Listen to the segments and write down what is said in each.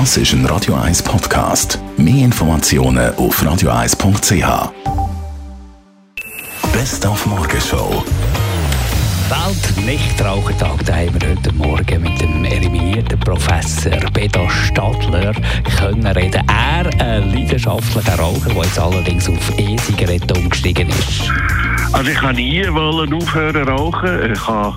Das ist ein Radio 1 Podcast. Mehr Informationen auf radio1.ch. Best auf Morgenshow. Welt-Nichtrauchertag, da haben wir heute Morgen mit dem eliminierten Professor Beda Stadler können reden. Er, ein leidenschaftlicher Raucher, der jetzt allerdings auf E-Zigaretten umgestiegen ist. Also ich habe nie wollen aufhören rauchen. Ich habe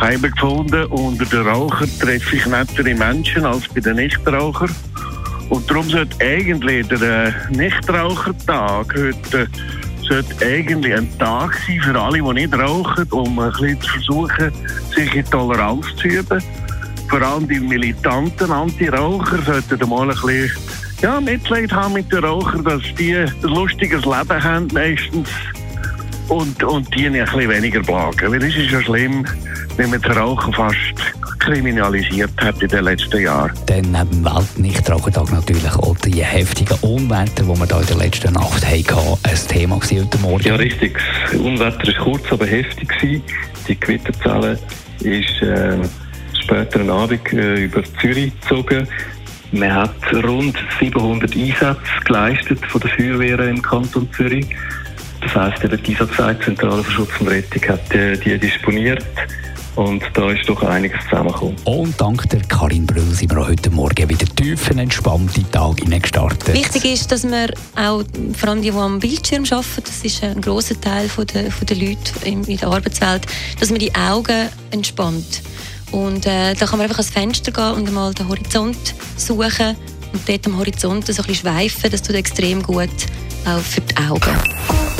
Heime gefunden. Unter den Rauchern treffe ich nettere Menschen als bei den Nichtrauchern. Und darum sollte eigentlich der äh, Nichtrauchertag heute sollte eigentlich ein Tag sein für alle, die nicht rauchen, um ein bisschen zu versuchen, sich in Toleranz zu üben. Vor allem die militanten Anti-Raucher sollten mal ein bisschen ja, Mitleid haben mit den Rauchern, dass die ein lustiges Leben haben meistens und, und die ein bisschen weniger plagen. Weil es ist ja schlimm, wenn man das Rauchen fast kriminalisiert hat in den letzten Jahren. Dann neben dem Weltnichtrauchertag natürlich auch die heftigen Unwetter, die wir da in der letzten Nacht hatten, ein Thema heute Morgen. Ja, richtig. Das Unwetter war kurz, aber heftig. Gewesen. Die Gewitterzelle ist äh, später am Abend äh, über Zürich gezogen. Man hat rund 700 Einsätze geleistet von der Feuerwehr im Kanton Zürich. Das heisst, eben die Einsatzzeit Zentrale für Schutz und Rettung hat die, die disponiert. Und da ist doch einiges zusammengekommen. Und dank der Karin Brüll sind wir auch heute Morgen wieder tief in entspannten Tag gestartet. Wichtig ist, dass wir auch, vor allem die, die am Bildschirm arbeiten, das ist ein grosser Teil von der, von der Leute in, in der Arbeitswelt, dass man die Augen entspannt. Und äh, da kann man einfach ans Fenster gehen und einmal den Horizont suchen und dort am Horizont so ein bisschen schweifen. Das tut extrem gut, auch für die Augen.